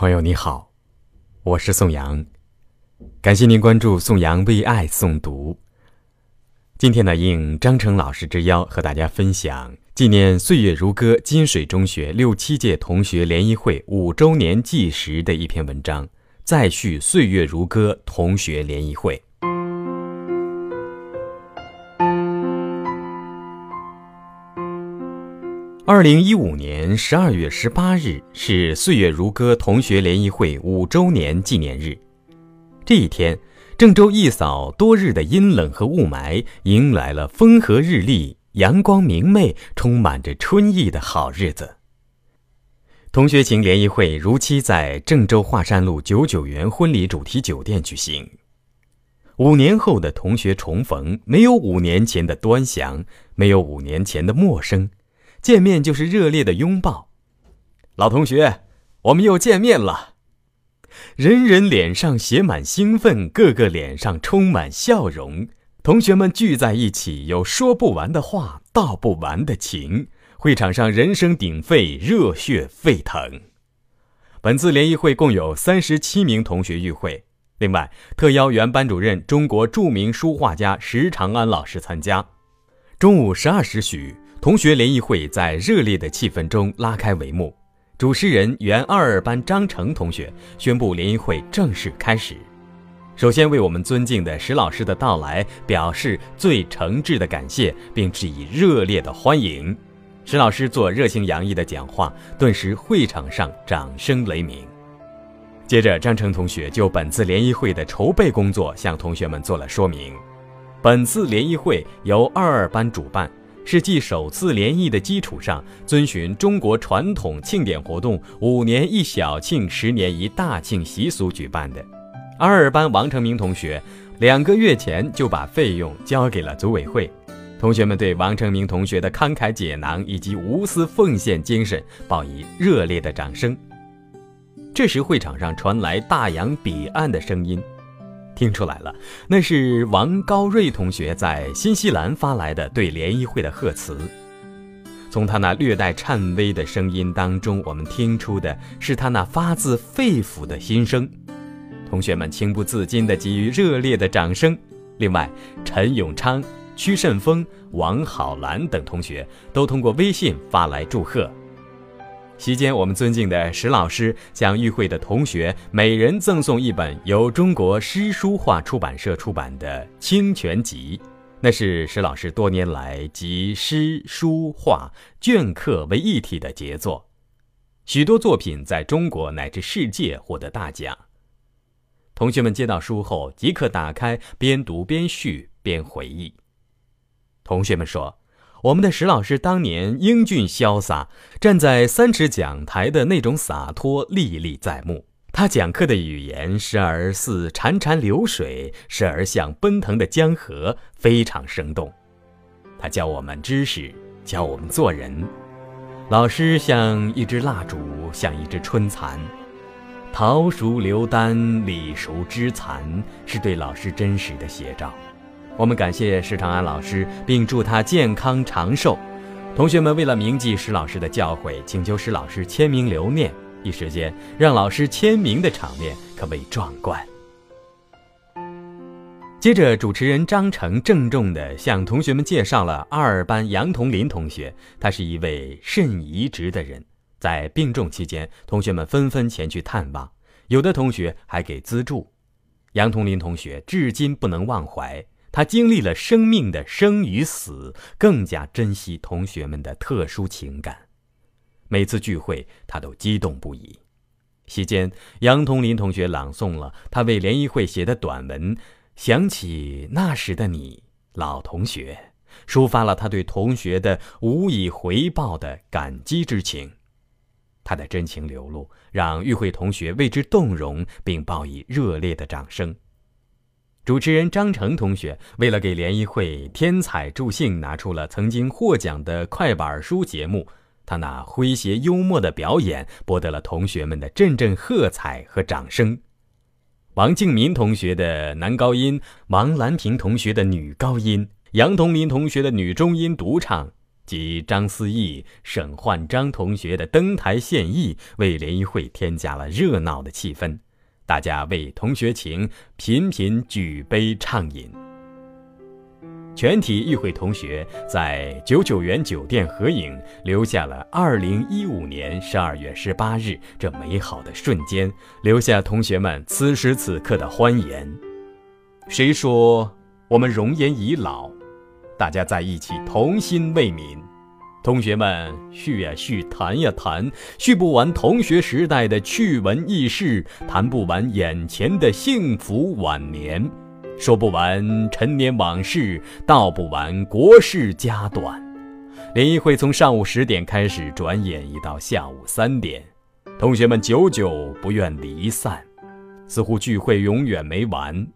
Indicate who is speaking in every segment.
Speaker 1: 朋友你好，我是宋阳，感谢您关注宋阳为爱诵读。今天呢，应张成老师之邀，和大家分享纪念“岁月如歌”金水中学六七届同学联谊会五周年纪时的一篇文章，再续“岁月如歌”同学联谊会。二零一五年十二月十八日是“岁月如歌”同学联谊会五周年纪念日。这一天，郑州一扫多日的阴冷和雾霾，迎来了风和日丽、阳光明媚、充满着春意的好日子。同学情联谊会如期在郑州华山路九九园婚礼主题酒店举行。五年后的同学重逢，没有五年前的端详，没有五年前的陌生。见面就是热烈的拥抱，老同学，我们又见面了。人人脸上写满兴奋，个个脸上充满笑容。同学们聚在一起，有说不完的话，道不完的情。会场上人声鼎沸，热血沸腾。本次联谊会共有三十七名同学与会，另外特邀原班主任、中国著名书画家石长安老师参加。中午十二时许。同学联谊会在热烈的气氛中拉开帷幕，主持人原二二班张成同学宣布联谊会正式开始。首先为我们尊敬的石老师的到来表示最诚挚的感谢，并致以热烈的欢迎。石老师做热情洋溢的讲话，顿时会场上掌声雷鸣。接着，张成同学就本次联谊会的筹备工作向同学们做了说明。本次联谊会由二二班主办。是继首次联谊的基础上，遵循中国传统庆典活动“五年一小庆，十年一大庆”习俗举办的。二二班王成明同学两个月前就把费用交给了组委会，同学们对王成明同学的慷慨解囊以及无私奉献精神报以热烈的掌声。这时，会场上传来大洋彼岸的声音。听出来了，那是王高瑞同学在新西兰发来的对联谊会的贺词。从他那略带颤巍的声音当中，我们听出的是他那发自肺腑的心声。同学们情不自禁地给予热烈的掌声。另外，陈永昌、屈慎峰、王好兰等同学都通过微信发来祝贺。席间，我们尊敬的石老师向与会的同学每人赠送一本由中国诗书画出版社出版的《清泉集》，那是石老师多年来集诗书画镌刻为一体的杰作，许多作品在中国乃至世界获得大奖。同学们接到书后，即刻打开，边读边续边回忆。同学们说。我们的石老师当年英俊潇洒，站在三尺讲台的那种洒脱历历在目。他讲课的语言时而似潺潺流水，时而像奔腾的江河，非常生动。他教我们知识，教我们做人。老师像一支蜡烛，像一支春蚕。桃熟流丹，李熟枝残，是对老师真实的写照。我们感谢石长安老师，并祝他健康长寿。同学们为了铭记石老师的教诲，请求石老师签名留念。一时间，让老师签名的场面可谓壮观。接着，主持人张成郑重地向同学们介绍了二二班杨同林同学，他是一位肾移植的人。在病重期间，同学们纷纷前去探望，有的同学还给资助。杨同林同学至今不能忘怀。他经历了生命的生与死，更加珍惜同学们的特殊情感。每次聚会，他都激动不已。席间，杨同林同学朗诵了他为联谊会写的短文《想起那时的你》，老同学，抒发了他对同学的无以回报的感激之情。他的真情流露，让与会同学为之动容，并报以热烈的掌声。主持人张成同学为了给联谊会添彩助兴，拿出了曾经获奖的快板书节目。他那诙谐幽默的表演博得了同学们的阵阵喝彩和掌声。王敬民同学的男高音，王兰平同学的女高音，杨同林同学的女中音独唱，及张思义、沈焕章同学的登台献艺，为联谊会添加了热闹的气氛。大家为同学情频频举杯畅饮。全体与会同学在九九园酒店合影，留下了二零一五年十二月十八日这美好的瞬间，留下同学们此时此刻的欢颜。谁说我们容颜已老？大家在一起同心为民。同学们叙呀叙，谈呀谈，叙不完同学时代的趣闻轶事，谈不完眼前的幸福晚年。说不完陈年往事，道不完国事家短。联谊会从上午十点开始，转眼已到下午三点，同学们久久不愿离散，似乎聚会永远没完。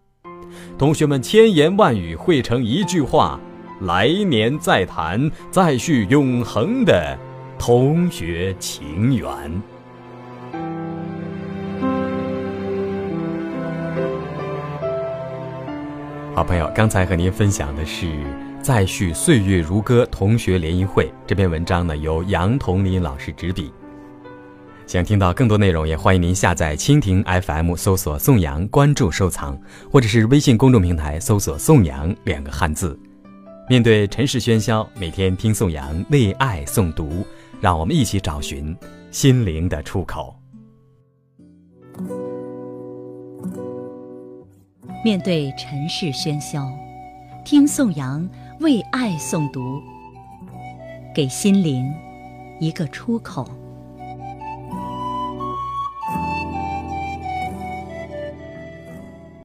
Speaker 1: 同学们千言万语汇成一句话：来年再谈，再续永恒的同学情缘。好朋友，刚才和您分享的是《再续岁月如歌》同学联谊会这篇文章呢，由杨彤林老师执笔。想听到更多内容，也欢迎您下载蜻蜓 FM，搜索“宋阳”，关注收藏，或者是微信公众平台搜索“宋阳”两个汉字。面对尘世喧嚣，每天听宋阳为爱诵读，让我们一起找寻心灵的出口。
Speaker 2: 面对尘世喧嚣，听宋阳为爱诵读，给心灵一个出口。